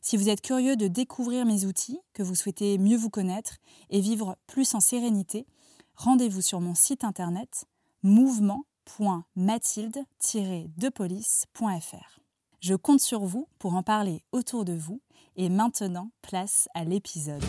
Si vous êtes curieux de découvrir mes outils, que vous souhaitez mieux vous connaître et vivre plus en sérénité, rendez-vous sur mon site internet mouvement.mathilde-depolice.fr. Je compte sur vous pour en parler autour de vous et maintenant place à l'épisode.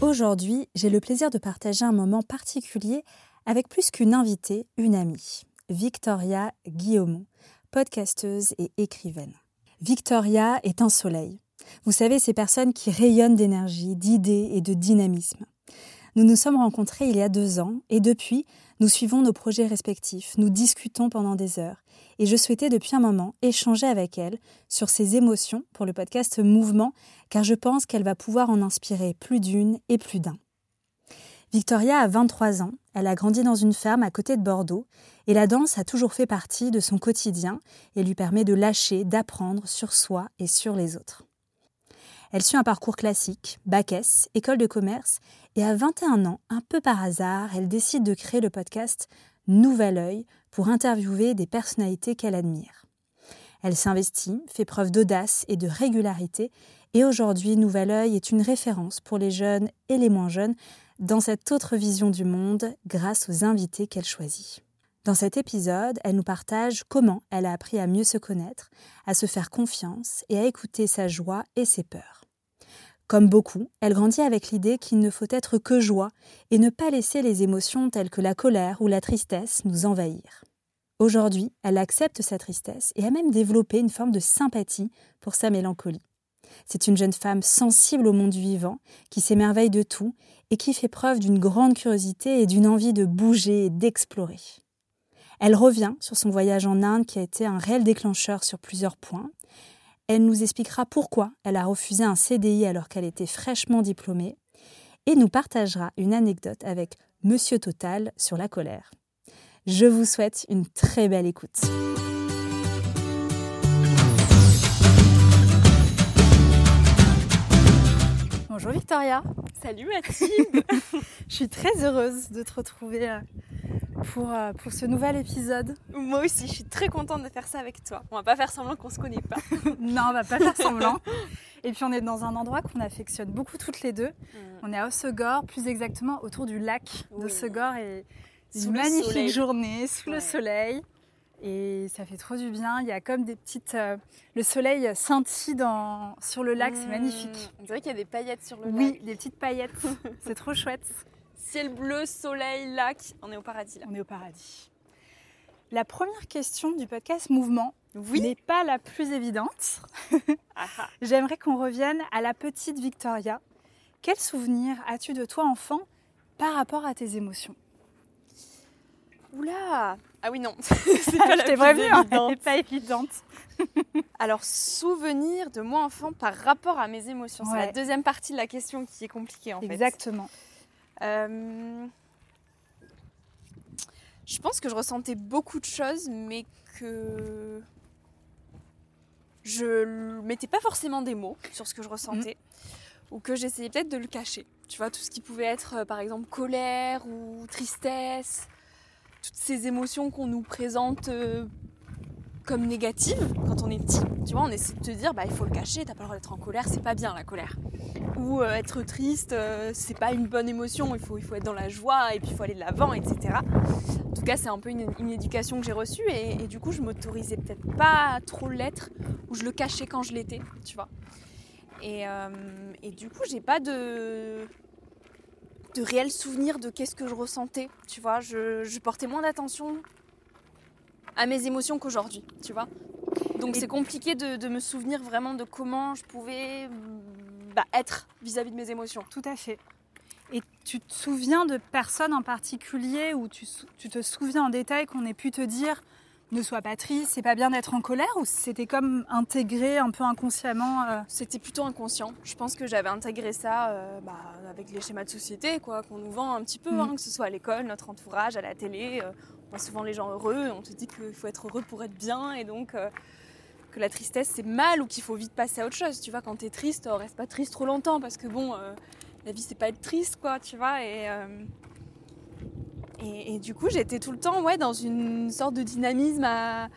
Aujourd'hui, j'ai le plaisir de partager un moment particulier avec plus qu'une invitée, une amie. Victoria Guillaumont, podcasteuse et écrivaine. Victoria est un soleil. Vous savez, ces personnes qui rayonnent d'énergie, d'idées et de dynamisme. Nous nous sommes rencontrés il y a deux ans et depuis, nous suivons nos projets respectifs, nous discutons pendant des heures et je souhaitais depuis un moment échanger avec elle sur ses émotions pour le podcast Mouvement car je pense qu'elle va pouvoir en inspirer plus d'une et plus d'un. Victoria a 23 ans, elle a grandi dans une ferme à côté de Bordeaux et la danse a toujours fait partie de son quotidien et lui permet de lâcher, d'apprendre sur soi et sur les autres. Elle suit un parcours classique, bac école de commerce, et à 21 ans, un peu par hasard, elle décide de créer le podcast Nouvel Oeil pour interviewer des personnalités qu'elle admire. Elle s'investit, fait preuve d'audace et de régularité, et aujourd'hui, Nouvel Oeil est une référence pour les jeunes et les moins jeunes dans cette autre vision du monde grâce aux invités qu'elle choisit. Dans cet épisode, elle nous partage comment elle a appris à mieux se connaître, à se faire confiance et à écouter sa joie et ses peurs. Comme beaucoup, elle grandit avec l'idée qu'il ne faut être que joie et ne pas laisser les émotions telles que la colère ou la tristesse nous envahir. Aujourd'hui, elle accepte sa tristesse et a même développé une forme de sympathie pour sa mélancolie. C'est une jeune femme sensible au monde vivant, qui s'émerveille de tout et qui fait preuve d'une grande curiosité et d'une envie de bouger et d'explorer. Elle revient sur son voyage en Inde qui a été un réel déclencheur sur plusieurs points. Elle nous expliquera pourquoi elle a refusé un CDI alors qu'elle était fraîchement diplômée et nous partagera une anecdote avec Monsieur Total sur la colère. Je vous souhaite une très belle écoute. Bonjour Victoria. Salut Mathilde. Je suis très heureuse de te retrouver euh, pour, euh, pour ce nouvel épisode. Moi aussi, je suis très contente de faire ça avec toi. On va pas faire semblant qu'on se connaît pas. non, on va pas faire semblant. Et puis on est dans un endroit qu'on affectionne beaucoup toutes les deux. Mm. On est à Ossegor, plus exactement autour du lac d'Ossegor et une magnifique journée sous le soleil et ça fait trop du bien. Il y a comme des petites. Euh, le soleil scintille dans, sur le lac, c'est magnifique. Mmh, on dirait qu'il y a des paillettes sur le lac. Oui, des petites paillettes. c'est trop chouette. Ciel bleu, soleil, lac, on est au paradis là. On est au paradis. La première question du podcast Mouvement oui. n'est pas la plus évidente. Ah ah. J'aimerais qu'on revienne à la petite Victoria. Quel souvenir as-tu de toi enfant par rapport à tes émotions? Oula Ah oui, non. c'est pas la prévenue, elle pas évidente. Alors, souvenir de moi enfant par rapport à mes émotions. C'est la deuxième partie de la question qui est compliquée en fait. Exactement. Euh, je pense que je ressentais beaucoup de choses, mais que je mettais pas forcément des mots sur ce que je ressentais ou que j'essayais peut-être de le cacher. Tu vois, tout ce qui pouvait être euh, par exemple colère ou tristesse, toutes ces émotions qu'on nous présente euh, comme négatives quand on est petit. Tu vois, on essaie de te dire, bah il faut le cacher, t'as pas le droit d'être en colère, c'est pas bien la colère. Ou euh, être triste, c'est pas une bonne émotion, il faut, il faut être dans la joie et puis il faut aller de l'avant, etc. En tout cas, c'est un peu une, éducation que j'ai reçue et, et, du coup, je m'autorisais peut-être pas trop l'être ou je le cachais quand je l'étais, tu vois. Euh, et, du coup, j'ai pas de, de réel souvenir de qu'est-ce que je ressentais. Tu vois, je, portais moins d'attention à mes émotions qu'aujourd'hui, tu vois. Donc c'est compliqué de, me souvenir vraiment de comment je pouvais bah, être vis-à-vis de mes émotions. Tout à fait. Et tu te souviens de personnes en particulier ou tu, tu te souviens en détail qu'on ait pu te dire ne sois pas triste, c'est pas bien d'être en colère ou c'était comme intégré un peu inconsciemment euh C'était plutôt inconscient. Je pense que j'avais intégré ça euh, bah, avec les schémas de société quoi, qu'on nous vend un petit peu, mm. hein, que ce soit à l'école, notre entourage, à la télé. Euh, on voit souvent les gens heureux, on te dit qu'il faut être heureux pour être bien et donc que la tristesse c'est mal ou qu'il faut vite passer à autre chose. Tu vois, quand t'es triste, reste pas triste trop longtemps parce que bon, la vie c'est pas être triste quoi, tu vois. Et, et, du coup, j'étais tout le temps ouais, dans une sorte de dynamisme à,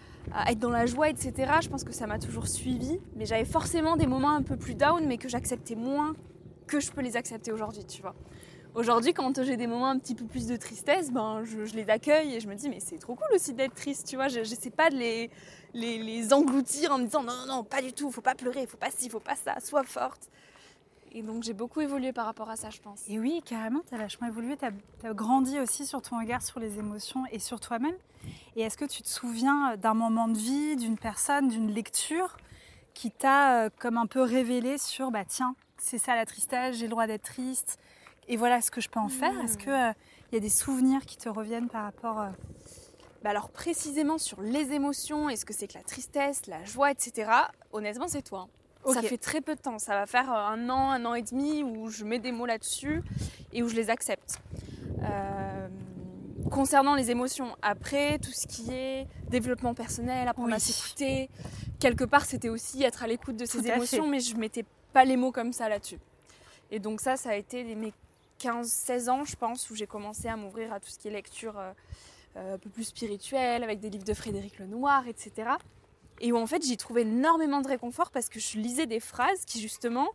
être dans la joie, etc. Je pense que ça m'a toujours suivi. Mais j'avais forcément des moments un peu plus down, mais que j'acceptais moins que je peux les accepter aujourd'hui, tu vois. Aujourd'hui, quand j'ai des moments un petit peu plus de tristesse, ben, je, les accueille et je me dis, mais c'est trop cool aussi d'être triste, tu vois. Je n'essaie pas de les, les, engloutir en me disant, non, non, non, pas du tout, faut pas pleurer, faut pas ci, faut pas ça, sois forte. Et donc j'ai beaucoup évolué par rapport à ça, je pense. Et oui, carrément, tu as vachement évolué, tu as, grandi aussi sur ton regard sur les émotions et sur toi-même. Et est-ce que tu te souviens d'un moment de vie, d'une personne, d'une lecture qui t'a euh, comme un peu révélé sur, bah tiens, c'est ça la tristesse, j'ai le droit d'être triste, et voilà ce que je peux en faire? Est-ce qu'il euh, il y a des souvenirs qui te reviennent par rapport... Euh, bah alors précisément sur les émotions, est-ce que c'est que la tristesse, la joie, etc. Honnêtement, c'est toi. Hein. Ça fait très peu de temps. Ça va faire euh, un an, un an et demi où je mets des mots là-dessus et où je les accepte. Euh, concernant les émotions, après, tout ce qui est développement personnel, apprendre à s'écouter, quelque part, c'était aussi être à l'écoute de ces émotions, mais je mettais pas les mots comme ça là-dessus. Et donc ça, ça a été mes 15-16 ans, je pense, où j'ai commencé à m'ouvrir à tout ce qui est lecture euh, un peu plus spirituelle, avec des livres de Frédéric Lenoir, etc et où en fait j'y trouvais énormément de réconfort parce que je lisais des phrases qui justement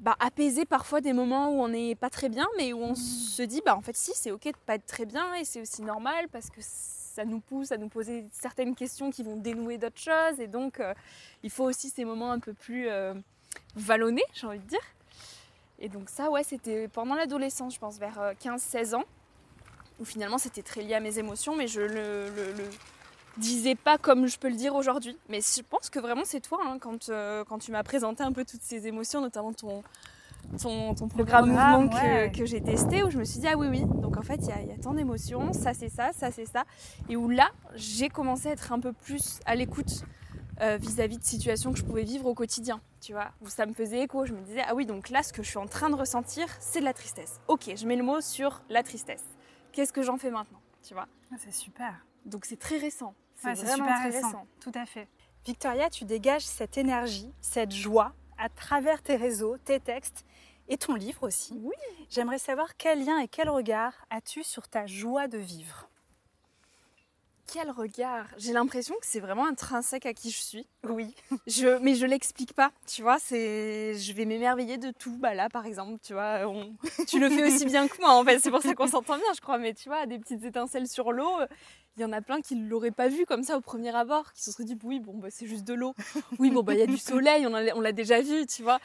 bah, apaisaient parfois des moments où on n'est pas très bien, mais où on mmh. se dit bah en fait si c'est ok de pas être très bien et c'est aussi normal parce que ça nous pousse à nous poser certaines questions qui vont dénouer d'autres choses et donc euh, il faut aussi ces moments un peu plus euh, vallonnés, j'ai envie de dire. Et donc ça ouais c'était pendant l'adolescence, je pense vers 15-16 euh, ans où finalement c'était très lié à mes émotions, mais je le, le disais pas comme je peux le dire aujourd'hui. Mais je pense que vraiment c'est toi, hein, quand, euh, quand tu m'as présenté un peu toutes ces émotions, notamment ton, ton, ton programme, mouvement que, j'ai testé, où je me suis dit, ah oui, oui, donc en fait il y a, y a, tant d'émotions, ça c'est ça, ça c'est ça. Et où là, j'ai commencé à être un peu plus à l'écoute euh, vis-à-vis de situations que je pouvais vivre au quotidien, tu vois, où ça me faisait écho. Je me disais, ah oui, donc là, ce que je suis en train de ressentir, c'est de la tristesse. Ok, je mets le mot sur la tristesse. Qu'est-ce que j'en fais maintenant, tu vois? Ah, C'est super. Donc c'est très récent. C'est super récent. Tout à fait. Victoria, tu dégages cette énergie, cette joie à travers tes réseaux, tes textes et ton livre aussi. Oui. J'aimerais savoir quel lien et quel regard as-tu sur ta joie de vivre? Quel regard J'ai l'impression que c'est vraiment intrinsèque à qui je suis. Oui. Je, mais je l'explique pas, tu vois. C'est, je vais m'émerveiller de tout. Bah là, par exemple, tu vois, tu le fais aussi bien que moi. En fait, c'est pour ça qu'on s'entend bien, je crois. Mais tu vois, des petites étincelles sur l'eau. Il y en a plein qui ne l'auraient pas vu comme ça au premier abord, qui se seraient dit oui bon bah c'est juste de l'eau, oui bon bah il y a du soleil, on, on l'a déjà vu, tu vois.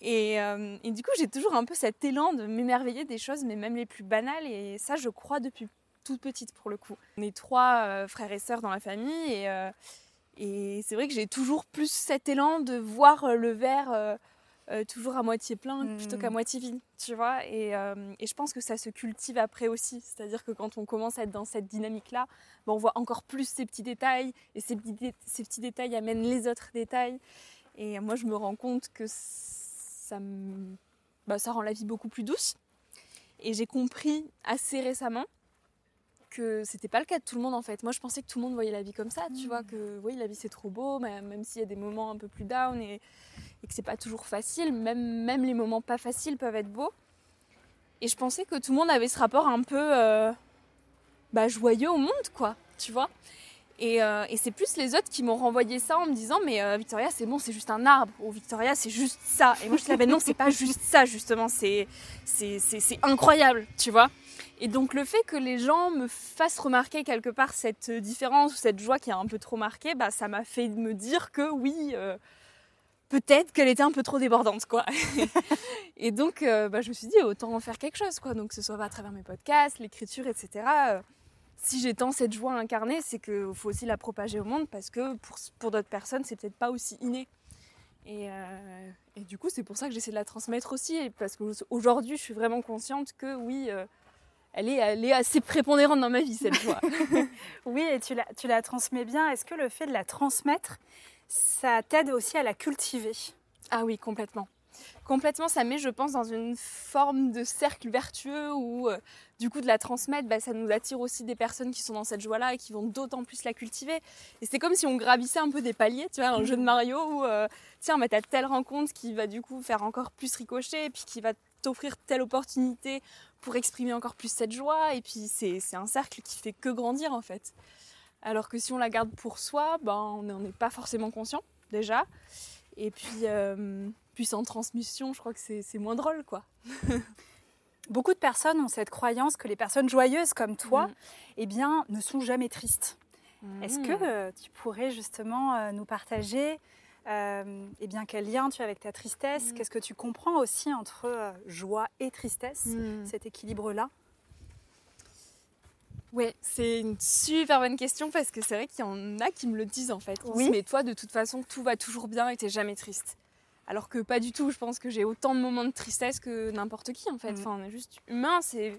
Et, euh, et du coup j'ai toujours un peu cet élan de m'émerveiller des choses, mais même les plus banales. Et ça je crois depuis toute petite pour le coup. On est trois euh, frères et sœurs dans la famille et, euh, et c'est vrai que j'ai toujours plus cet élan de voir euh, le verre toujours à moitié plein plutôt qu'à hmm. moitié vide, tu vois. Et, et, je pense que ça se cultive après aussi. C'est-à-dire que quand on commence à être dans cette dynamique-là, ben, on voit encore plus ces petits détails et ces petits, ces petits détails amènent les autres détails. Et moi, je me rends compte que ça, me, bah, ça rend la vie beaucoup plus douce. Et j'ai compris assez récemment que c'était pas le cas de tout le monde en fait. Moi je pensais que tout le monde voyait la vie comme ça, tu vois, mm. que oui la vie c'est trop beau, même s'il y a des moments un peu plus down et, que c'est pas toujours facile, même, même les moments pas faciles peuvent être beaux. Et je pensais que tout le monde avait ce rapport un peu euh, bah, joyeux au monde, quoi, tu vois. Euh, et, c'est plus les autres qui m'ont renvoyé ça en me disant mais euh, Victoria c'est bon c'est juste un arbre ou Victoria c'est juste ça et moi je disais ben non c'est pas juste ça justement c'est c'est incroyable tu vois et donc le fait que les gens me fassent remarquer quelque part cette différence ou cette joie qui a un peu trop marqué bah ça m'a fait me dire que oui euh, peut-être qu'elle était un peu trop débordante quoi et donc bah, je me suis dit autant en faire quelque chose quoi donc que ce soit à travers mes podcasts l'écriture etc si j'ai tant cette joie incarnée, c'est qu'il faut aussi la propager au monde parce que pour, d'autres personnes, c'est peut-être pas aussi inné. Et, euh, du coup, c'est pour ça que j'essaie de la transmettre aussi, parce qu'aujourd'hui, je suis vraiment consciente que oui, euh, elle, est, elle est assez prépondérante dans ma vie, cette joie. oui, et tu la, tu la transmets bien. Est-ce que le fait de la transmettre, ça t'aide aussi à la cultiver? Ah oui, complètement complètement, ça met, je pense, dans une forme de cercle vertueux où, euh, du coup, de la transmettre, bah, ça nous attire aussi des personnes qui sont dans cette joie-là et qui vont d'autant plus la cultiver. Et c'est comme si on gravissait un peu des paliers, tu vois, un jeu de Mario où, euh, tiens, bah, tu as telle rencontre qui va du coup faire encore plus ricocher et puis qui va t'offrir telle opportunité pour exprimer encore plus cette joie. Et puis, c'est un cercle qui fait que grandir, en fait. Alors que si on la garde pour soi, ben, on n'en est pas forcément conscient, déjà. Et puis, euh, puis en transmission, je crois que c'est moins drôle, quoi. Beaucoup de personnes ont cette croyance que les personnes joyeuses comme toi, mm. eh bien, ne sont jamais tristes. Est-ce que mm. euh, tu pourrais justement euh, nous partager eh bien, quel lien tu as avec ta tristesse? Mm. Qu'est-ce que tu comprends aussi entre joie et tristesse, cet équilibre-là? Oui, c'est une super bonne question parce que c'est vrai qu'il y en a qui me le disent en fait. Oui. Mais toi, de toute façon, tout va toujours bien et t'es jamais triste. Alors que pas du tout, je pense que j'ai autant de moments de tristesse que n'importe qui en fait. Mm. Enfin, on est juste humain, c'est.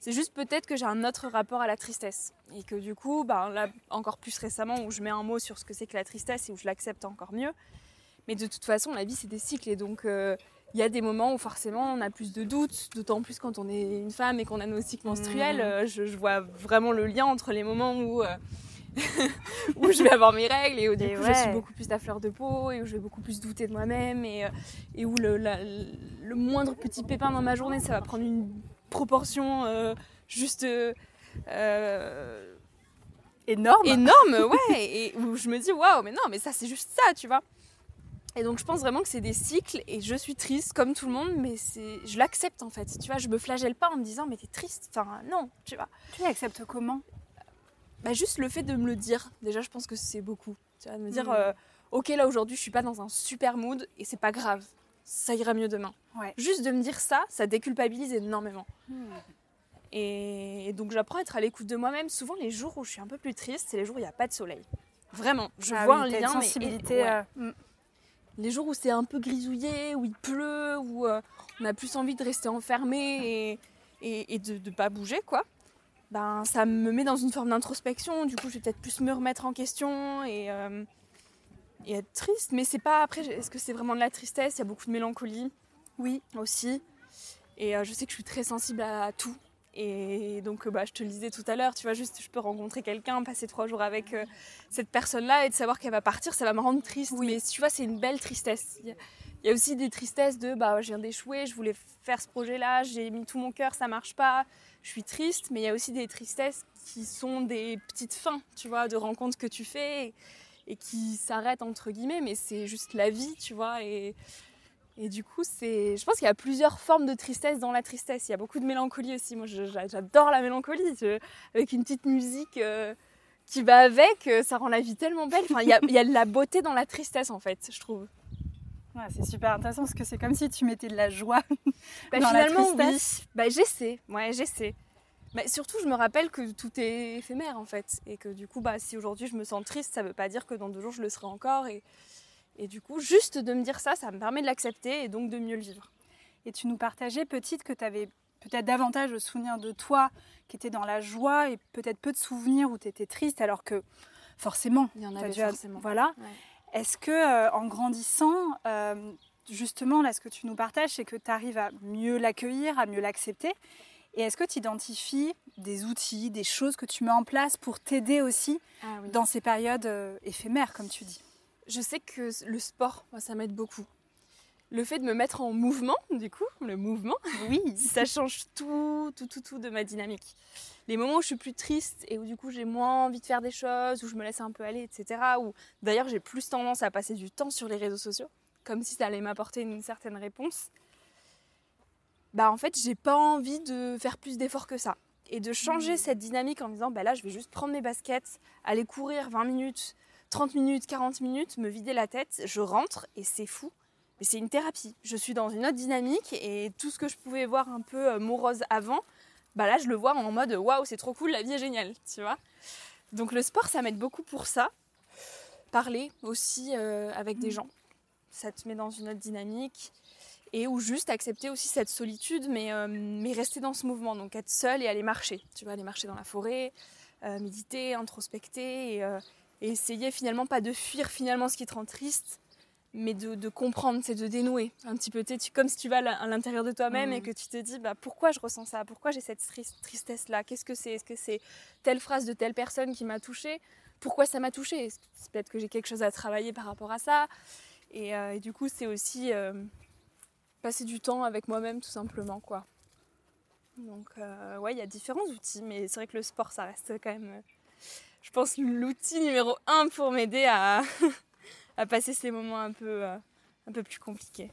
C'est juste peut-être que j'ai un autre rapport à la tristesse. Et que du coup, bah, là, encore plus récemment, où je mets un mot sur ce que c'est que la tristesse et où je l'accepte encore mieux. Mais de toute façon, la vie, c'est des cycles. Et donc, euh, il y a des moments où forcément on a plus de doutes, d'autant plus quand on est une femme et qu'on a nos cycles menstruels. Mm. Euh, je, vois vraiment le lien entre les moments où, euh, où je vais avoir mes règles et où du coup je suis beaucoup plus à fleur de peau et où je vais beaucoup plus douter de moi-même et, euh, et, où le, le, moindre petit pépin dans ma journée ça va prendre une proportion juste énorme. Énorme, ouais. et où je me dis waouh, mais non, mais ça c'est juste ça, tu vois. Et donc je pense vraiment que c'est des cycles et je suis triste comme tout le monde, mais c'est, je l'accepte en fait. Tu vois, je me flagelle pas en me disant mais t'es triste. Enfin non, tu vois. Tu l'acceptes comment? Bah juste le fait de me le dire. Déjà, je pense que c'est beaucoup. Tu vois, de me dire euh, ok là aujourd'hui je suis pas dans un super mood et c'est pas grave, ça ira mieux demain. Ouais. Juste de me dire ça, ça déculpabilise énormément. Hmm. Et donc j'apprends à être à l'écoute de moi-même. Souvent les jours où je suis un peu plus triste, c'est les jours où il n'y a pas de soleil. Vraiment, je ah vois un lien, sensibilité, mais, euh, hmm les jours où c'est un peu grisouillé, où il pleut, où euh, on a plus envie de rester enfermé et, et, de ne pas bouger, quoi, ben, ça me met dans une forme d'introspection. Du coup, je vais peut-être plus me remettre en question et, euh, et être triste. Mais c'est pas après, est-ce que c'est vraiment de la tristesse? Il y a beaucoup de mélancolie, oui, aussi. Et euh, je sais que je suis très sensible à tout. Et donc, bah, je te le disais tout à l'heure, tu vois, juste je peux rencontrer quelqu'un, passer trois jours avec euh, cette personne-là et de savoir qu'elle va partir, ça va me rendre triste. Oui. Mais tu vois, c'est une belle tristesse. Il y, a aussi des tristesses de, bah, je viens d'échouer, je voulais faire ce projet-là, j'ai mis tout mon cœur, ça marche pas, je suis triste. Mais il y a aussi des tristesses qui sont des petites fins, tu vois, de rencontres que tu fais et, et qui s'arrêtent entre guillemets, mais c'est juste la vie, tu vois. Et et du coup, c'est, je pense qu'il y a plusieurs formes de tristesse dans la tristesse. Il y a beaucoup de mélancolie aussi. Moi, j'adore la mélancolie. avec une petite musique euh, qui va avec, euh, ça rend la vie tellement belle. Enfin, il y, a, il y a de la beauté dans la tristesse, en fait, je trouve. Ouais, c'est super intéressant parce que c'est comme si tu mettais de la joie bah, dans finalement, la tristesse. Oui. Bah, j'essaie. Ouais, j'essaie. Mais surtout, je me rappelle que tout est éphémère, en fait. Et que du coup, bah, si aujourd'hui je me sens triste, ça ne veut pas dire que dans deux jours je le serai encore. Et, et du coup, juste de me dire ça, ça me permet de l'accepter et donc de mieux le vivre. Et tu nous partageais, petite, que tu avais peut-être davantage de souvenirs de toi qui étais dans la joie et peut-être peu de souvenirs où tu étais triste, alors que forcément, il y en avait forcément. Voilà. Est-ce que euh, en grandissant, euh, justement, là, ce que tu nous partages, c'est que tu arrives à mieux l'accueillir, à mieux l'accepter Et est-ce que tu identifies des outils, des choses que tu mets en place pour t'aider aussi ah dans ces périodes euh, éphémères, comme tu dis? Je sais que le sport, ça m'aide beaucoup. Le fait de me mettre en mouvement, du coup, le mouvement, oui, ça change tout, tout, tout, tout de ma dynamique. Les moments où je suis plus triste et où du coup j'ai moins envie de faire des choses, où je me laisse un peu aller, etc. Ou d'ailleurs j'ai plus tendance à passer du temps sur les réseaux sociaux, comme si ça allait m'apporter une certaine réponse bah en fait j'ai pas envie de faire plus d'efforts que ça et de changer mmh. cette dynamique en me disant bah là je vais juste prendre mes baskets, aller courir 20 minutes, 30 minutes, 40 minutes, me vider la tête, je rentre et c'est fou. Mais c'est une thérapie. Je suis dans une autre dynamique et tout ce que je pouvais voir un peu euh, morose avant, bah là je le vois en mode waouh, c'est trop cool, la vie est géniale, tu vois. Donc le sport ça m'aide beaucoup pour ça. Parler aussi euh, avec des mmh. gens, ça te met dans une autre dynamique et ou juste accepter aussi cette solitude, mais, euh, mais rester dans ce mouvement, donc être seul et aller marcher, tu vois, aller marcher dans la forêt, euh, méditer, introspecter, euh, et, essayer finalement pas de fuir finalement ce qui te rend triste, mais de, comprendre, c'est de dénouer un petit peu, tu, comme si tu vas à l'intérieur de toi-même et mmh. que tu te dis, bah, pourquoi je ressens ça, pourquoi j'ai cette tristesse-là, qu'est-ce que c'est, est-ce que c'est telle phrase de telle personne qui m'a touchée, pourquoi ça m'a touchée, peut-être que j'ai quelque chose à travailler par rapport à ça, et, et du coup c'est aussi passer du temps avec moi-même tout simplement quoi. Donc euh, ouais, il y a différents outils, mais c'est vrai que le sport, ça reste quand même, euh, je pense, l'outil numéro un pour m'aider à, à, passer ces moments un peu, euh, un peu plus compliqués.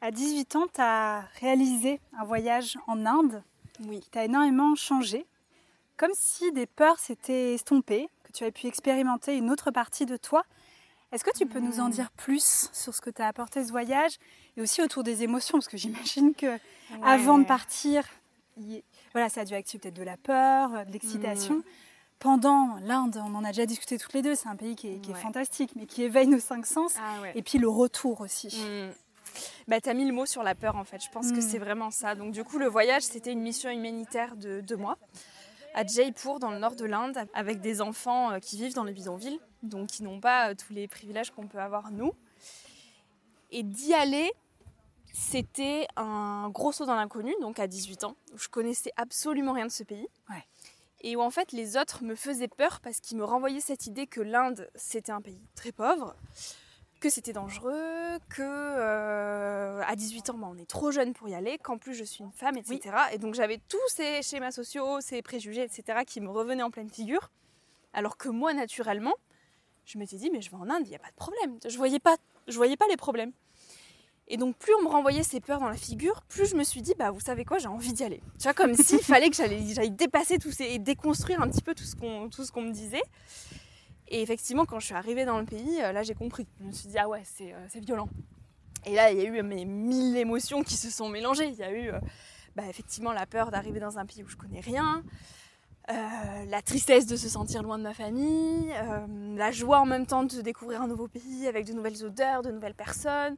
À 18 ans, tu as réalisé un voyage en Inde oui. qui t'a énormément changé, comme si des peurs s'étaient estompées, que tu avais pu expérimenter une autre partie de toi. Est-ce que tu peux nous en hmm. dire plus sur ce que tu as apporté ce voyage et aussi autour des émotions Parce que j'imagine que avant de partir, voilà, ça a dû activer peut-être de la peur, de l'excitation. Hmm. Pendant l'Inde, on en a déjà discuté toutes les deux, c'est un pays qui est, fantastique, mais qui éveille nos cinq sens. Ah et puis le retour aussi. Hmm. Bah, tu as mis le mot sur la peur en fait, je pense que c'est vraiment ça. Donc du coup le voyage c'était une mission humanitaire de deux mois à Jaipur dans le nord de l'Inde avec des enfants euh, qui vivent dans les bidonvilles donc qui n'ont pas euh, tous les privilèges qu'on peut avoir nous. Et d'y aller, c'était un gros saut dans l'inconnu, donc à 18 ans, où je connaissais absolument rien de ce pays. Et où en fait les autres me faisaient peur parce qu'ils me renvoyaient cette idée que l'Inde c'était un pays très pauvre, que c'était dangereux, que euh, à 18 ans bah, on est trop jeune pour y aller, qu'en plus je suis une femme, etc. Et donc j'avais tous ces schémas sociaux, ces préjugés, etc. qui me revenaient en pleine figure. Alors que moi naturellement, je m'étais dit, mais je vais en Inde, il n'y a pas de problème. Je voyais pas, je voyais pas les problèmes. Et donc, plus on me renvoyait ces peurs dans la figure, plus je me suis dit, bah, vous savez quoi, j'ai envie d'y aller. Tu vois, comme s'il fallait que j'aille dépasser tout ces, et déconstruire un petit peu tout ce qu'on qu'on me disait. Et effectivement, quand je suis arrivée dans le pays, euh, là, j'ai compris. Je me suis dit, ah ouais, c'est euh, violent. Et là, il y a eu mes mille émotions qui se sont mélangées. Il y a eu, euh, bah, effectivement, la peur d'arriver dans un pays où je connais rien. Euh, la tristesse de se sentir loin de ma famille, euh, la joie en même temps de découvrir un nouveau pays avec de nouvelles odeurs, de nouvelles personnes,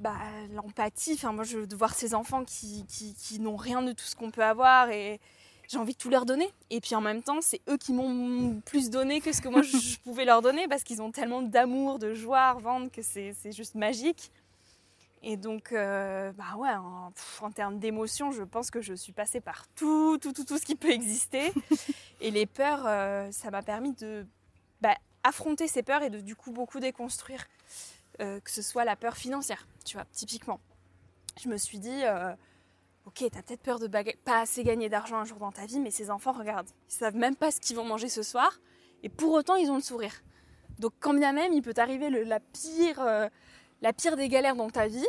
bah, l'empathie, enfin moi je, de voir ces enfants qui, n'ont rien de tout ce qu'on peut avoir et j'ai envie de tout leur donner. Et puis en même temps, c'est eux qui m'ont plus donné que ce que moi je pouvais leur donner parce qu'ils ont tellement d'amour, de joie à revendre que c'est juste magique. Et donc, euh, bah ouais, en, termes d'émotion, je pense que je suis passée par tout, tout, tout, tout ce qui peut exister. et les peurs, euh, ça m'a permis de bah, affronter ces peurs et de du coup beaucoup déconstruire. Euh, que ce soit la peur financière, tu vois, typiquement. Je me suis dit, ok, t'as peut-être peur de pas assez gagner d'argent un jour dans ta vie, mais ces enfants, regarde, ils savent même pas ce qu'ils vont manger ce soir, et pour autant, ils ont le sourire. Donc, quand bien même, il peut t'arriver la pire la pire des galères dans ta vie,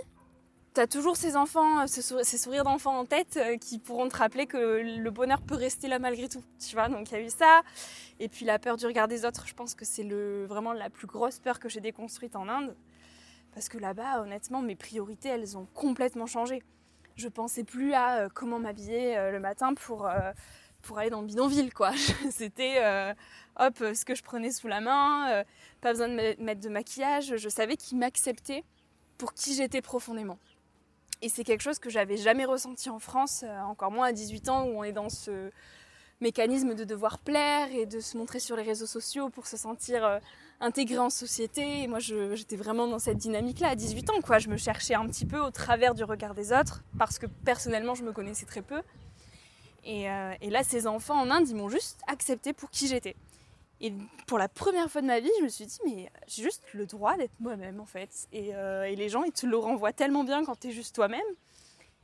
tu as toujours ces enfants, ces sourires d'enfants en tête euh, qui pourront te rappeler que le bonheur peut rester là malgré tout. Tu vois, donc il y a eu ça. Et puis la peur du regard des autres, je pense que c'est vraiment la plus grosse peur que j'ai déconstruite en Inde. Parce que là-bas, honnêtement, mes priorités, elles ont complètement changé. Je pensais plus à euh, comment m'habiller euh, le matin pour, pour aller dans le bidonville, quoi. C'était, hop, ce que je prenais sous la main, pas besoin de mettre de maquillage. Je savais qu'ils m'acceptaient pour qui j'étais profondément. Et c'est quelque chose que j'avais jamais ressenti en France, euh, encore moins à 18 ans où on est dans ce, mécanisme de devoir plaire et de se montrer sur les réseaux sociaux pour se sentir euh, intégré en société. Moi, j'étais vraiment dans cette dynamique-là à 18 ans. Quoi. Je me cherchais un petit peu au travers du regard des autres parce que personnellement, je me connaissais très peu. Et, euh, et là, ces enfants en Inde, ils m'ont juste accepté pour qui j'étais. Et pour la première fois de ma vie, je me suis dit, mais j'ai juste le droit d'être moi-même en fait. Et, euh, et, les gens, ils te le renvoient tellement bien quand tu es juste toi-même.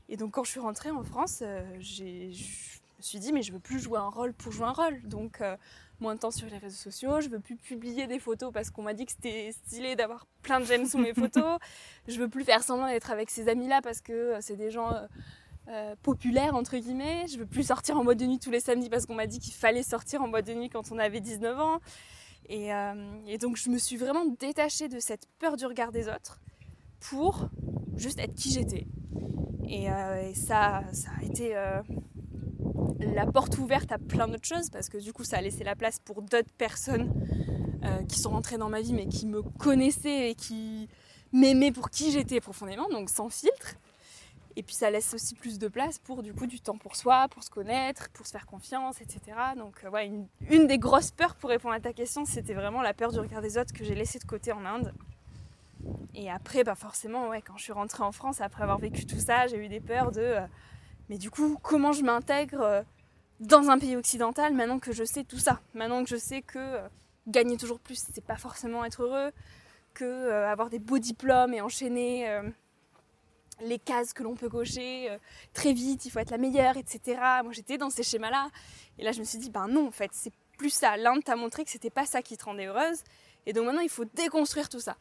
Et donc quand je suis rentrée en France, j'ai me suis dit, mais je veux plus jouer un rôle pour jouer un rôle. Donc, euh, moins de temps sur les réseaux sociaux. Je veux plus publier des photos parce qu'on m'a dit que c'était stylé d'avoir plein de j'aime sous mes photos. Je veux plus faire semblant d'être avec ces amis-là parce que euh, c'est des gens euh, populaires, entre guillemets. Je veux plus sortir en boîte de nuit tous les samedis parce qu'on m'a dit qu'il fallait sortir en boîte de nuit quand on avait 19 ans. Et, et, donc, je me suis vraiment détachée de cette peur du regard des autres pour juste être qui j'étais. Et, et, ça, ça a été la porte ouverte à plein d'autres choses parce que du coup ça a laissé la place pour d'autres personnes euh, qui sont rentrées dans ma vie mais qui me connaissaient et qui m'aimaient pour qui j'étais profondément, donc sans filtre. Et puis ça laisse aussi plus de place pour du coup du temps pour soi, pour se connaître, pour se faire confiance, etc. Donc euh, ouais, une, des grosses peurs pour répondre à ta question, c'était vraiment la peur du regard des autres que j'ai laissé de côté en Inde. Et après, bah forcément, ouais, quand je suis rentrée en France, après avoir vécu tout ça, j'ai eu des peurs de... Euh, mais du coup, comment je m'intègre euh, dans un pays occidental maintenant que je sais tout ça? Maintenant que je sais que euh, gagner toujours plus, c'est pas forcément être heureux, que euh, avoir des beaux diplômes et enchaîner les cases que l'on peut cocher très vite, il faut être la meilleure, etc. Moi j'étais dans ces schémas-là. Et là je me suis dit, ben non, en fait, c'est plus ça. L'Inde t'a montré que c'était pas ça qui te rendait heureuse. Et donc maintenant il faut déconstruire tout ça.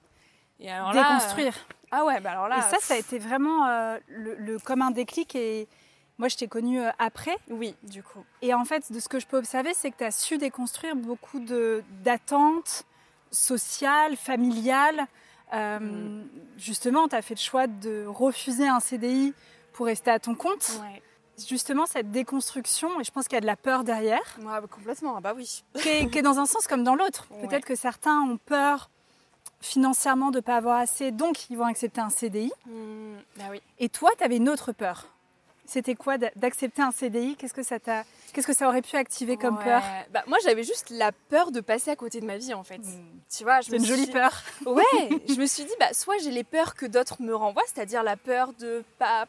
Et alors déconstruire. ah ouais, bah alors là. Et ça, ça a été vraiment le, le, comme un déclic et moi, je t'ai connue euh, après. Oui, du coup. Et en fait, de ce que je peux observer, c'est que tu as su déconstruire beaucoup d'attentes sociales, familiales. Euh, mm. Justement, tu as fait le choix de refuser un CDI pour rester à ton compte. Ouais. Justement, cette déconstruction, et je pense qu'il y a de la peur derrière. Ouais, bah, complètement, ah bah oui. qui, est, dans un sens comme dans l'autre. Peut-être que certains ont peur financièrement de ne pas avoir assez, donc ils vont accepter un CDI. Mm, bah oui. Et toi, tu avais une autre peur c'était quoi d'accepter un CDI Qu'est-ce que ça t'a Qu'est-ce que ça aurait pu activer comme peur? Bah, Moi, j'avais juste la peur de passer à côté de ma vie, en fait. Hmm. Tu vois, c'est une jolie peur. Ouais, je me suis dit, bah, soit j'ai les peurs que d'autres me renvoient, c'est-à-dire la peur de pas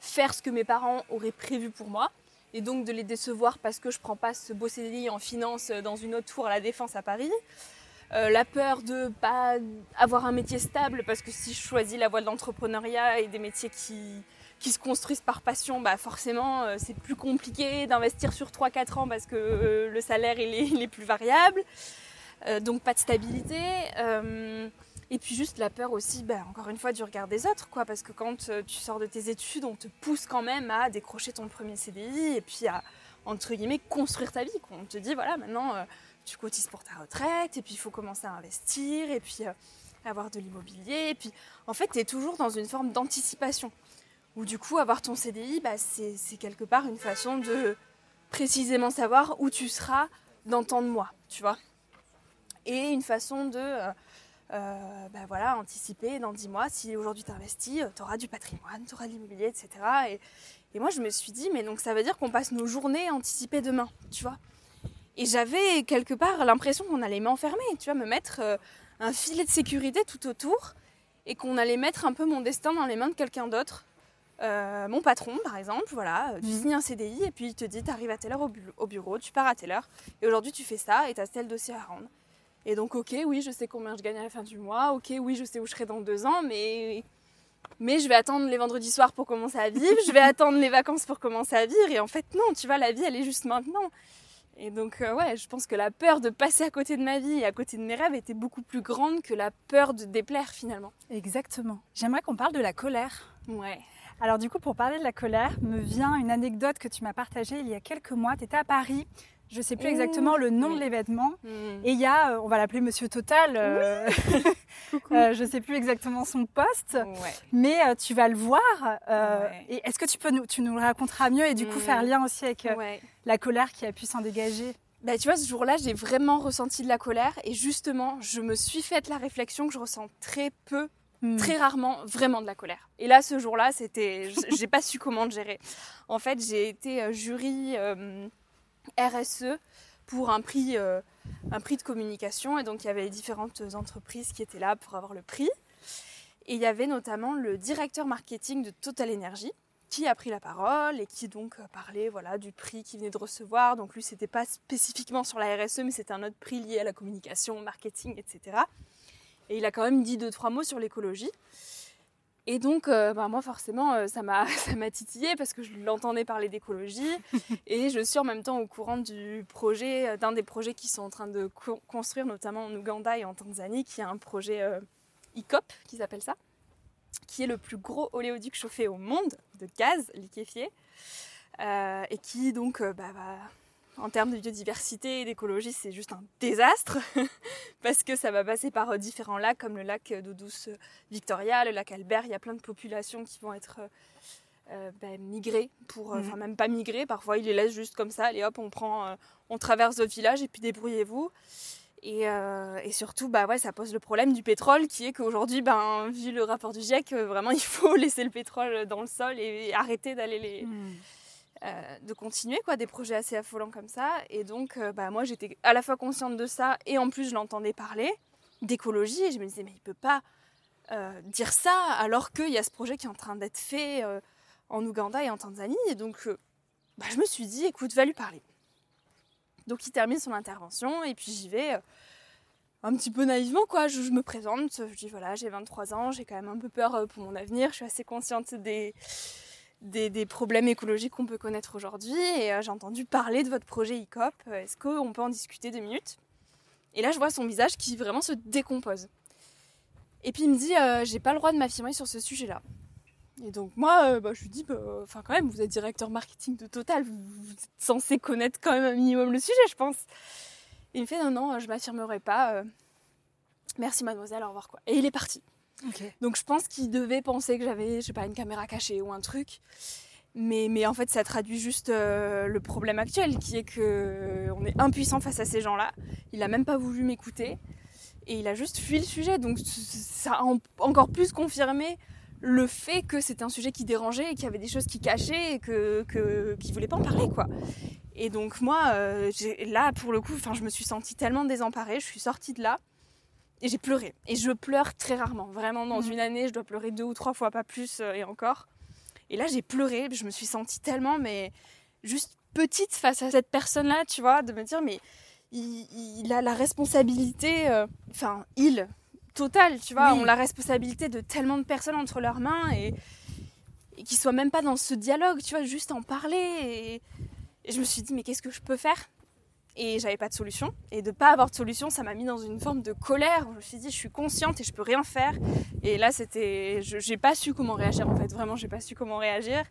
faire ce que mes parents auraient prévu pour moi, et donc de les décevoir parce que je prends pas ce beau CDI en finance dans une autre tour à la Défense à Paris. Euh, la peur de pas avoir un métier stable parce que si je choisis la voie de l'entrepreneuriat et des métiers qui qui se construisent par passion, bah forcément euh, c'est plus compliqué d'investir sur 3-4 ans parce que euh, le salaire il est, plus variable, euh, donc pas de stabilité. et puis juste la peur aussi, bah, encore une fois, du regard des autres, quoi, parce que quand tu sors de tes études, on te pousse quand même à décrocher ton premier CDI et puis à, entre guillemets, construire ta vie. On te dit, voilà, maintenant tu cotises pour ta retraite et puis il faut commencer à investir et puis avoir de l'immobilier. Et puis en fait, tu es toujours dans une forme d'anticipation. Ou du coup, avoir ton CDI, bah, c'est quelque part une façon de précisément savoir où tu seras dans tant de mois, tu vois. Et une façon de euh, euh, bah, voilà, anticiper dans 10 mois, si aujourd'hui tu investis, euh, tu auras du patrimoine, tu auras de l'immobilier, etc. Et, moi, je me suis dit, mais donc ça veut dire qu'on passe nos journées à anticiper demain, tu vois. Et j'avais quelque part l'impression qu'on allait m'enfermer, tu vois, me mettre un filet de sécurité tout autour et qu'on allait mettre un peu mon destin dans les mains de quelqu'un d'autre euh, mon patron, par exemple, voilà, tu mhm. signes un CDI et puis il te dit tu arrives à telle heure au, bureau, tu pars à telle heure, et aujourd'hui tu fais ça et tu as tel dossier à rendre. Et donc, ok, oui, je sais combien je gagne à la fin du mois, ok, oui, je sais où je serai dans deux ans, mais, mais je vais attendre les vendredis soirs pour commencer à vivre, je vais attendre les vacances pour commencer à vivre, et en fait, non, tu vois, la vie, elle est juste maintenant. Et donc, euh, ouais, je pense que la peur de passer à côté de ma vie et à côté de mes rêves était beaucoup plus grande que la peur de déplaire finalement. Exactement. J'aimerais qu'on parle de la colère. Ouais. Alors du coup, pour parler de la colère, me vient une anecdote que tu m'as partagée il y a quelques mois. Tu étais à Paris. Je ne sais plus exactement le nom de l'événement. Hmm. Et il y a, euh, on va l'appeler Monsieur Total, euh, euh, je ne sais plus exactement son poste, mais tu vas le voir. Et est-ce que tu, peux nous, tu nous le raconteras mieux et du coup faire hmm. lien aussi avec la colère qui a pu s'en dégager? Bah, tu vois, ce jour-là, j'ai vraiment ressenti de la colère et justement, je me suis faite la réflexion que je ressens très peu Hmm. Très rarement, vraiment de la colère. Et là, ce jour-là, c'était, j'ai pas su comment le gérer. En fait, j'ai été euh, jury euh, RSE pour un prix, un prix de communication. Et donc il y avait différentes entreprises qui étaient là pour avoir le prix. Et il y avait notamment le directeur marketing de Total Energy qui a pris la parole et qui donc parlait voilà, du prix qu'il venait de recevoir. Donc lui, c'était pas spécifiquement sur la RSE, mais c'était un autre prix lié à la communication, marketing, etc. Et il a quand même dit deux, trois mots sur l'écologie. Et donc, euh, bah, moi, forcément, euh, ça m'a titillé parce que je l'entendais parler d'écologie. et je suis en même temps au courant du projet, euh, d'un des projets qui sont en train de construire, notamment en Ouganda et en Tanzanie, qui est un projet ICOP, qu'ils appellent ça, qui est le plus gros oléoduc chauffé au monde de gaz liquéfié. et qui donc bah, va en termes de biodiversité et d'écologie, c'est juste un désastre parce que ça va passer par euh, différents lacs comme le lac d'eau douce Victoria, le lac Albert. Il y a plein de populations qui vont être euh, euh, ben, migrées pour, mhm. enfin même pas migrées. Parfois, ils les laissent juste comme ça. Allez hop, on prend, on traverse d'autres villages et puis débrouillez-vous. Et, surtout, bah ouais, ça pose le problème du pétrole qui est qu'aujourd'hui, ben, vu le rapport du GIEC, vraiment il faut laisser le pétrole dans le sol et, arrêter d'aller les. Mhm. Euh, de continuer quoi des projets assez affolants comme ça. Et donc euh, bah, moi j'étais à la fois consciente de ça et en plus je l'entendais parler d'écologie et je me disais mais il peut pas euh, dire ça alors qu'il y a ce projet qui est en train d'être fait en Ouganda et en Tanzanie. Et donc bah, je me suis dit écoute va lui parler. Donc il termine son intervention et puis j'y vais un petit peu naïvement quoi. Je, je, me présente je dis voilà j'ai 23 ans j'ai quand même un peu peur pour mon avenir. Je suis assez consciente des des, problèmes écologiques qu'on peut connaître aujourd'hui. Et euh, j'ai entendu parler de votre projet ICOP. Euh, est-ce qu'on peut en discuter deux minutes? Et là, je vois son visage qui vraiment se décompose. Et puis il me dit euh, J'ai pas le droit de m'affirmer sur ce sujet-là. Et donc moi, bah, je lui dis bah, Enfin, quand même, vous êtes directeur marketing de Total, vous, êtes censé connaître quand même un minimum le sujet, je pense. Et il me fait Non, non, je m'affirmerai pas. merci mademoiselle, au revoir quoi. Et il est parti. Donc je pense qu'il devait penser que j'avais, je sais pas, une caméra cachée ou un truc. Mais, mais en fait, ça traduit juste euh, le problème actuel, qui est que on est impuissant face à ces gens-là. Il a même pas voulu m'écouter et il a juste fui le sujet. Donc ça a encore plus confirmé le fait que c'était un sujet qui dérangeait et qu'il y avait des choses qui cachaient et que, qu'il voulait pas en parler, quoi. Et donc moi, euh, là, pour le coup, enfin, je me suis sentie tellement désemparée. Je suis sortie de là. Et j'ai pleuré. Et je pleure très rarement. Vraiment, dans mm. une année, je dois pleurer deux ou trois fois, pas plus, euh, et encore. Et là, j'ai pleuré. Je me suis sentie tellement, mais juste petite face à cette personne-là, tu vois, de me dire, mais il, a la responsabilité, euh, enfin, il, total, tu vois, ont la responsabilité de tellement de personnes entre leurs mains et, et qu'ils soient même pas dans ce dialogue, tu vois, juste en parler. et je me suis dit, mais qu'est-ce que je peux faire? Et j'avais pas de solution. Et de pas avoir de solution, ça m'a mis dans une forme de colère. Je me suis dit, je suis consciente et je peux rien faire. Et là, c'était, j'ai pas su comment réagir en fait. Vraiment, j'ai pas su comment réagir.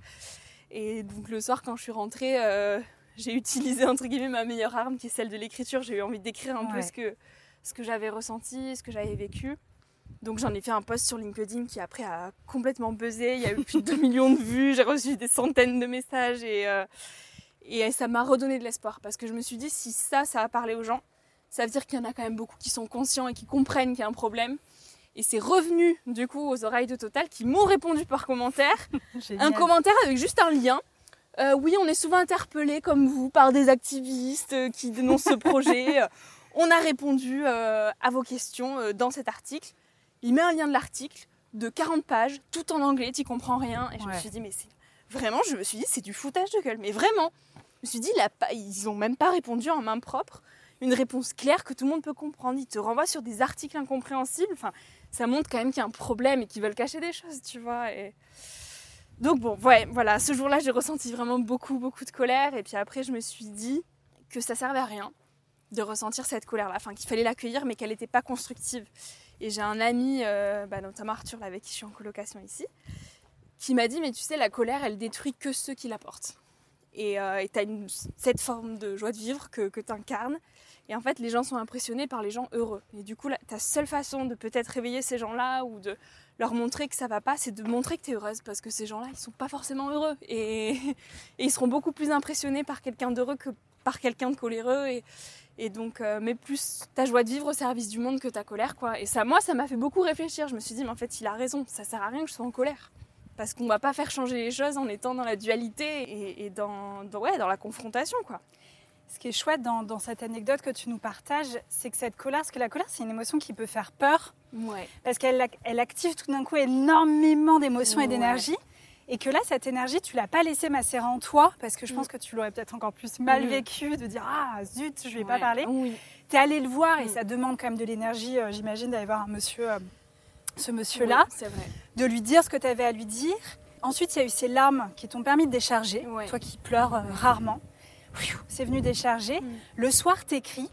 Et donc le soir, quand je suis rentrée, euh, j'ai utilisé entre guillemets ma meilleure arme, qui est celle de l'écriture. J'ai eu envie d'écrire un peu ce que ce que j'avais ressenti, ce que j'avais vécu. Donc j'en ai fait un post sur LinkedIn qui après a complètement buzzé. Il y a eu plus de 2 millions de vues. J'ai reçu des centaines de messages et euh, et ça m'a redonné de l'espoir parce que je me suis dit, si ça, ça a parlé aux gens, ça veut dire qu'il y en a quand même beaucoup qui sont conscients et qui comprennent qu'il y a un problème. Et c'est revenu du coup aux oreilles de Total qui m'ont répondu par commentaire. un commentaire avec juste un lien. Euh, oui, on est souvent interpellé comme vous par des activistes euh, qui dénoncent ce projet. on a répondu euh, à vos questions dans cet article. Il met un lien de l'article de 40 pages, tout en anglais, tu comprends rien. Et je me suis dit, mais c'est vraiment, je me suis dit, c'est du foutage de gueule. Mais vraiment, me suis dit, ils n'ont même pas répondu en main propre. Une réponse claire que tout le monde peut comprendre. Ils te renvoient sur des articles incompréhensibles. Enfin, ça montre quand même qu'il y a un problème et qu'ils veulent cacher des choses, tu vois. Et... Donc bon, ouais, voilà, ce jour-là, j'ai ressenti vraiment beaucoup, beaucoup de colère. Et puis après, je me suis dit que ça servait à rien de ressentir cette colère-là. Enfin, qu'il fallait l'accueillir, mais qu'elle n'était pas constructive. Et j'ai un ami, euh, bah, notamment Arthur, avec qui je suis en colocation ici, qui m'a dit, mais tu sais, la colère, elle détruit que ceux qui la portent et euh, tu as cette forme de joie de vivre que, que tu incarnes. Et en fait, les gens sont impressionnés par les gens heureux. Et du coup, ta seule façon de peut-être réveiller ces gens-là ou de leur montrer que ça va pas, c'est de montrer que tu es heureuse parce que ces gens-là, ils sont pas forcément heureux. Et, ils seront beaucoup plus impressionnés par quelqu'un d'heureux que par quelqu'un de coléreux. Et, donc, euh, mais plus ta joie de vivre au service du monde que ta colère, quoi. Et ça, moi, ça m'a fait beaucoup réfléchir. Je me suis dit, mais en fait, il a raison. Ça sert à rien que je sois en colère parce qu'on va pas faire changer les choses en étant dans la dualité et, dans, dans, ouais, dans la confrontation quoi. Ce qui est chouette dans, cette anecdote que tu nous partages, c'est que cette colère, parce que la colère, c'est une émotion qui peut faire peur, ouais. parce qu'elle elle active tout d'un coup énormément d'émotions et d'énergie. Et que là, cette énergie, tu l'as pas laissée macérer en toi, parce que je pense mm. que tu l'aurais peut-être encore plus mal mm. vécu, de dire Ah, zut, je ne vais pas parler. Tu es allé le voir et mm. ça demande quand même de l'énergie, euh, j'imagine, d'aller voir un monsieur, euh, ce monsieur-là, de lui dire ce que tu avais à lui dire. Ensuite, il y a eu ces larmes qui t'ont permis de décharger, toi qui pleures euh, rarement. C'est venu décharger. Le soir, t'écris.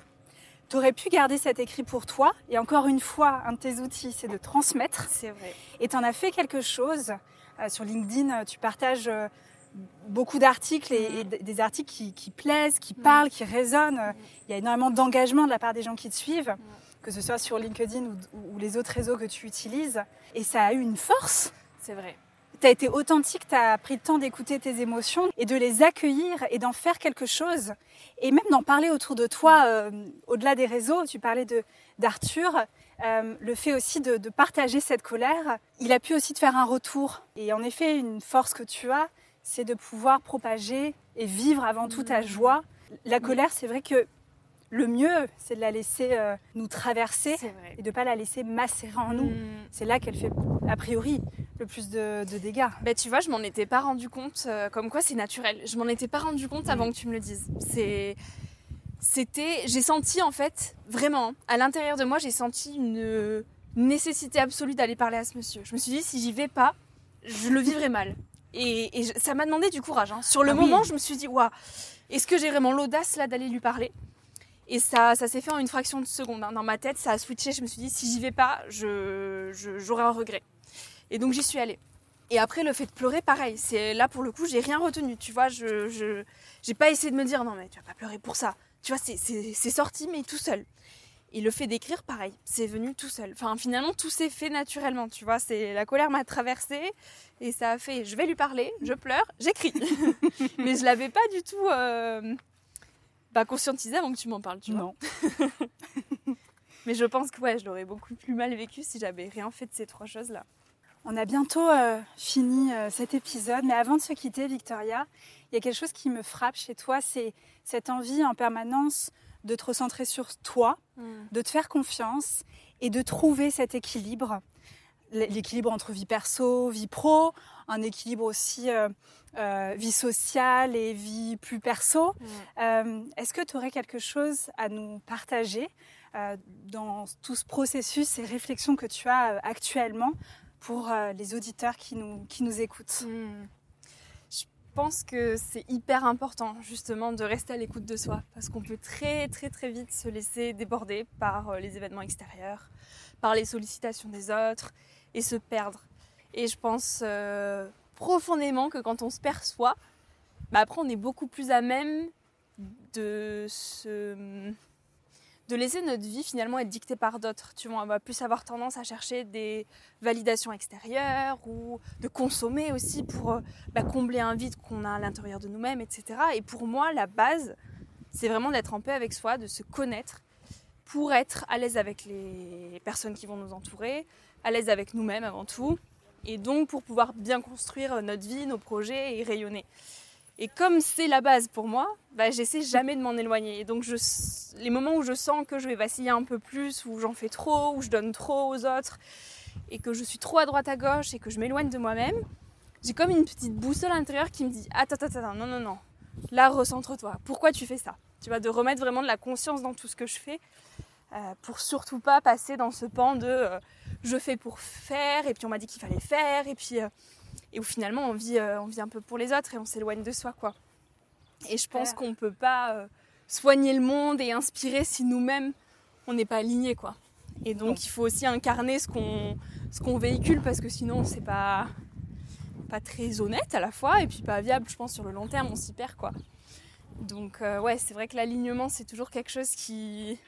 Tu aurais pu garder cet écrit pour toi. Et encore une fois, un de tes outils, c'est de transmettre. C'est vrai. Et tu en as fait quelque chose. Euh, sur LinkedIn, euh, tu partages euh, beaucoup d'articles et, des articles qui, plaisent, qui parlent, qui résonnent. Il y a énormément d'engagement de la part des gens qui te suivent, que ce soit sur LinkedIn ou, les autres réseaux que tu utilises. Et ça a eu une force. C'est vrai. Tu as été authentique, tu as pris le temps d'écouter tes émotions et de les accueillir et d'en faire quelque chose. Et même d'en parler autour de toi, au-delà des réseaux. Tu parlais d'Arthur. Euh, le fait aussi de, partager cette colère, il a pu aussi te faire un retour. Et en effet, une force que tu as, c'est de pouvoir propager et vivre avant tout ta mmh. joie. La colère, c'est vrai que le mieux, c'est de la laisser euh, nous traverser et de ne pas la laisser macérer en nous. Mmh. C'est là qu'elle fait, a priori, le plus de, dégâts. Bah, tu vois, je m'en étais pas rendu compte, euh, comme quoi c'est naturel. Je m'en étais pas rendu compte avant mmh. que tu me le dises. C'est c'était, j'ai senti en fait, vraiment, à l'intérieur de moi, j'ai senti une nécessité absolue d'aller parler à ce monsieur. Je me suis dit, si j'y vais pas, je le vivrai mal. Et, ça m'a demandé du courage. Hein. Sur le ah moment, je me suis dit, waouh, est-ce que j'ai vraiment l'audace là d'aller lui parler? Et ça, ça s'est fait en une fraction de seconde. Hein. Dans ma tête, ça a switché. Je me suis dit, si j'y vais pas, j'aurai un regret. Et donc j'y suis allée. Et après, le fait de pleurer, pareil. C'est là pour le coup, j'ai rien retenu. Tu vois, je, je, j'ai pas essayé de me dire, non mais tu vas pas pleurer pour ça tu vois, c'est sorti, mais tout seul. Et le fait d'écrire, pareil, c'est venu tout seul. Enfin, finalement, tout s'est fait naturellement, tu vois. C'est la colère m'a traversée et ça a fait. Je vais lui parler, je pleure, j'écris. mais je l'avais pas du tout euh, bah, conscientisé avant que tu m'en parles, tu vois. mais je pense que ouais, je l'aurais beaucoup plus mal vécu si j'avais rien fait de ces trois choses-là. On a bientôt euh, fini euh, cet épisode, mais avant de se quitter, Victoria, il y a quelque chose qui me frappe chez toi, c'est cette envie en permanence de te recentrer sur toi, mm. de te faire confiance et de trouver cet équilibre. L'équilibre entre vie perso, vie pro, un équilibre aussi euh, euh, vie sociale et vie plus perso. Euh, est-ce que tu aurais quelque chose à nous partager dans tout ce processus, ces réflexions que tu as actuellement pour les auditeurs qui nous, qui nous écoutent? Mm. Je pense que c'est hyper important justement de rester à l'écoute de soi parce qu'on peut très très très vite se laisser déborder par les événements extérieurs, par les sollicitations des autres et se perdre. Et je pense euh, profondément que quand on se perçoit, bah après on est beaucoup plus à même de se de laisser notre vie finalement être dictée par d'autres. Tu vois, on va plus avoir tendance à chercher des validations extérieures ou de consommer aussi pour euh, bah, combler un vide qu'on a à l'intérieur de nous-mêmes, etc. Et pour moi, la base, c'est vraiment d'être en paix avec soi, de se connaître pour être à l'aise avec les personnes qui vont nous entourer, à l'aise avec nous-mêmes avant tout, et donc pour pouvoir bien construire notre vie, nos projets et rayonner. Et comme c'est la base pour moi, bah, j'essaie jamais de m'en éloigner. Et donc je, les moments où je sens que je vais vaciller un peu plus, où j'en fais trop, où je donne trop aux autres, et que je suis trop à droite à gauche et que je m'éloigne de moi-même, j'ai comme une petite boussole intérieure qui me dit attends, attends, attends, non, non, non, là recentre-toi. Pourquoi tu fais ça? Tu vas de remettre vraiment de la conscience dans tout ce que je fais, euh, pour surtout pas passer dans ce pan de euh, je fais pour faire, et puis on m'a dit qu'il fallait faire, et puis euh, et où finalement on vit, on vit un peu pour les autres et on s'éloigne de soi, quoi. Et je pense qu'on ne peut pas euh, soigner le monde et inspirer si nous-mêmes, on n'est pas alignés. Quoi. Et donc, il faut aussi incarner ce qu'on, ce qu'on véhicule parce que sinon, c'est pas, pas très honnête à la fois et puis pas viable, je pense, sur le long terme, on s'y perd. Quoi. Donc, euh, ouais, c'est vrai que l'alignement, c'est toujours quelque chose qui,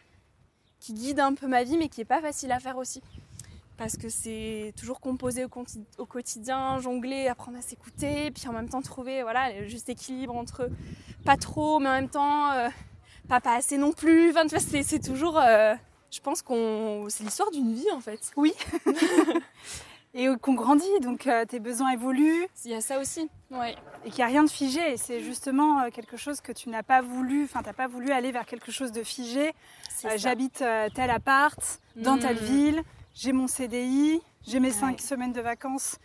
qui guide un peu ma vie, mais qui n'est pas facile à faire aussi parce que c'est toujours composé au, quotidien, jongler, apprendre à s'écouter, puis en même temps trouver voilà, le juste équilibre entre pas trop, mais en même temps euh, pas, pas assez non plus. Enfin, c'est toujours. Euh, je pense qu'on c'est l'histoire d'une vie en fait. Oui. et qu'on grandit, donc euh, tes besoins évoluent. Il y a ça aussi, ouais. Et qu'il n'y a rien de figé. C'est justement quelque chose que tu n'as pas voulu, enfin, tu n'as pas voulu aller vers quelque chose de figé. J'habite tel appart, dans telle hmm. ville, j'ai mon CDI, j'ai mes cinq semaines de vacances.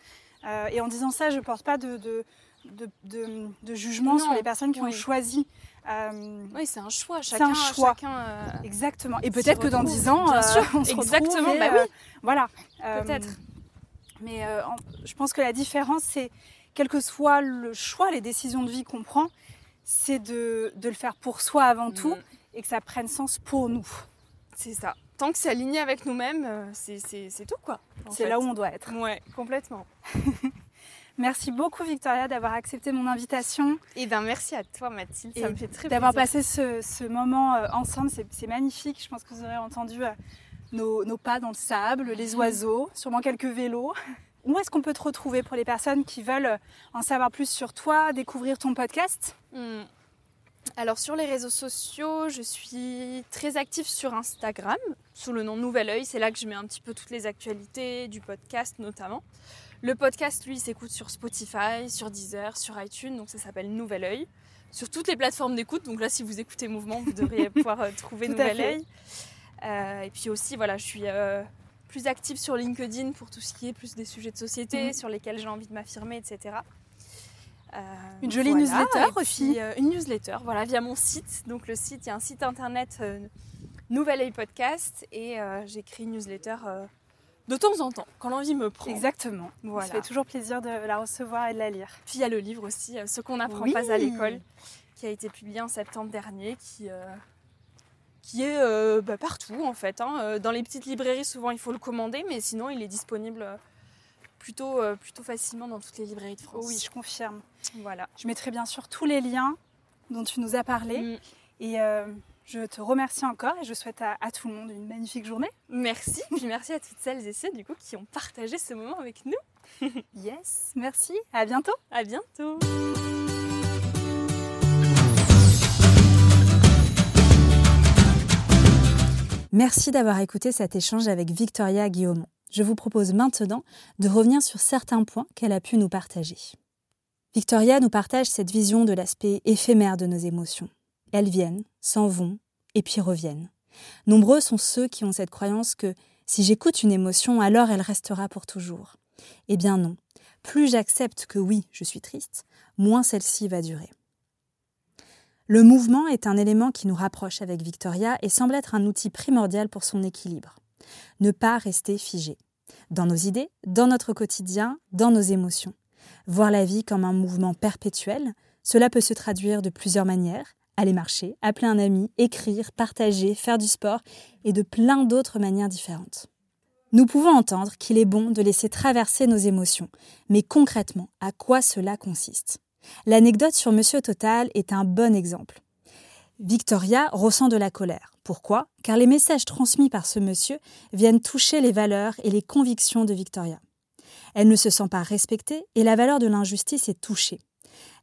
et en disant ça, je ne porte pas de, de, de, jugement sur les personnes qui ont choisi. oui, c'est un choix. Chacun, un choix. Exactement. Et peut-être que dans dix ans, on se Exactement. Bah oui. Voilà. Peut-être. Mais euh, je pense que la différence, c'est quel que soit le choix, les décisions de vie qu'on prend, c'est de, le faire pour soi avant tout mm. et que ça prenne sens pour nous. C'est ça. Tant que c'est aligné avec nous-mêmes, euh, c'est tout quoi. C'est là où on doit être. Ouais, complètement. Merci beaucoup Victoria d'avoir accepté mon invitation. Et bien merci à toi Mathilde, ça me fait très. D'avoir passé ce, moment euh, ensemble, c'est magnifique. Je pense que vous aurez entendu nos, pas dans le sable, les oiseaux, sûrement quelques vélos. Où est-ce qu'on peut te retrouver pour les personnes qui veulent en savoir plus sur toi, découvrir ton podcast? Hmm. Alors sur les réseaux sociaux, je suis très active sur Instagram sous le nom Nouvel Oeil. C'est là que je mets un petit peu toutes les actualités du podcast notamment. Le podcast, lui, s'écoute sur Spotify, sur Deezer, sur iTunes, donc ça s'appelle Nouvel Oeil. Sur toutes les plateformes d'écoute, donc là, si vous écoutez Mouvement, vous devriez pouvoir euh, trouver Nouvel Oeil. Euh, et puis aussi, voilà, je suis euh, plus active sur LinkedIn pour tout ce qui est plus des sujets de société mhm. sur lesquels j'ai envie de m'affirmer, etc. Euh, une jolie newsletter aussi. une newsletter, voilà, via mon site. Donc le site, il y a un site internet Nouvelle Œil Podcast et j'écris une newsletter de temps en temps, quand l'envie me prend. Exactement. Voilà. Ça fait toujours plaisir de la recevoir et de la lire. Puis il y a le livre aussi, Ce qu'on n'apprend pas à l'école, qui a été publié en septembre dernier, qui qui est euh, bah, partout en fait. Hein. Euh, dans les petites librairies, souvent il faut le commander, mais sinon il est disponible euh, plutôt, plutôt facilement dans toutes les librairies de France. oui, je confirme. Voilà. Je mettrai bien sûr tous les liens dont tu nous as parlé. Mm. Et je te remercie encore et je souhaite à, à, tout le monde une magnifique journée. Merci, puis merci à toutes celles et ceux du coup qui ont partagé ce moment avec nous. yes, merci. À bientôt. À bientôt. Merci d'avoir écouté cet échange avec Victoria Guillaumont. Je vous propose maintenant de revenir sur certains points qu'elle a pu nous partager. Victoria nous partage cette vision de l'aspect éphémère de nos émotions. Elles viennent, s'en vont, et puis reviennent. Nombreux sont ceux qui ont cette croyance que si j'écoute une émotion, alors elle restera pour toujours. Eh bien non. Plus j'accepte que oui, je suis triste, moins celle-ci va durer. Le mouvement est un élément qui nous rapproche avec Victoria et semble être un outil primordial pour son équilibre. Ne pas rester figé. Dans nos idées, dans notre quotidien, dans nos émotions. Voir la vie comme un mouvement perpétuel, cela peut se traduire de plusieurs manières. Aller marcher, appeler un ami, écrire, partager, faire du sport et de plein d'autres manières différentes. Nous pouvons entendre qu'il est bon de laisser traverser nos émotions, mais concrètement, à quoi cela consiste? L'anecdote sur Monsieur Total est un bon exemple. Victoria ressent de la colère. Pourquoi? Car les messages transmis par ce monsieur viennent toucher les valeurs et les convictions de Victoria. Elle ne se sent pas respectée et la valeur de l'injustice est touchée.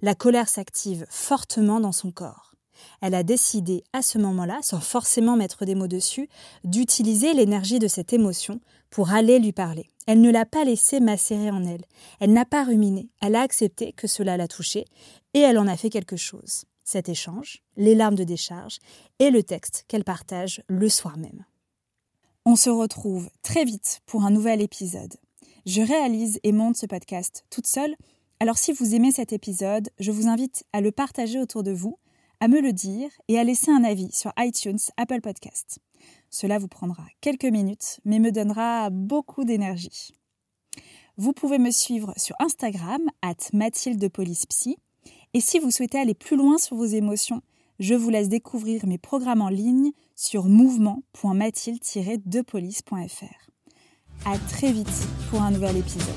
La colère s'active fortement dans son corps. Elle a décidé à ce moment-là, sans forcément mettre des mots dessus, d'utiliser l'énergie de cette émotion pour aller lui parler. Elle ne l'a pas laissé macérer en elle. Elle n'a pas ruminé. Elle a accepté que cela l'a touchée et elle en a fait quelque chose. Cet échange, les larmes de décharge et le texte qu'elle partage le soir même. On se retrouve très vite pour un nouvel épisode. Je réalise et monte ce podcast toute seule, alors si vous aimez cet épisode, je vous invite à le partager autour de vous, à me le dire et à laisser un avis sur iTunes, Apple Podcast. Cela vous prendra quelques minutes, mais me donnera beaucoup d'énergie. Vous pouvez me suivre sur Instagram, at MathildePolicePsy. Et si vous souhaitez aller plus loin sur vos émotions, je vous laisse découvrir mes programmes en ligne sur mouvement.mathilde-depolice.fr. À très vite pour un nouvel épisode.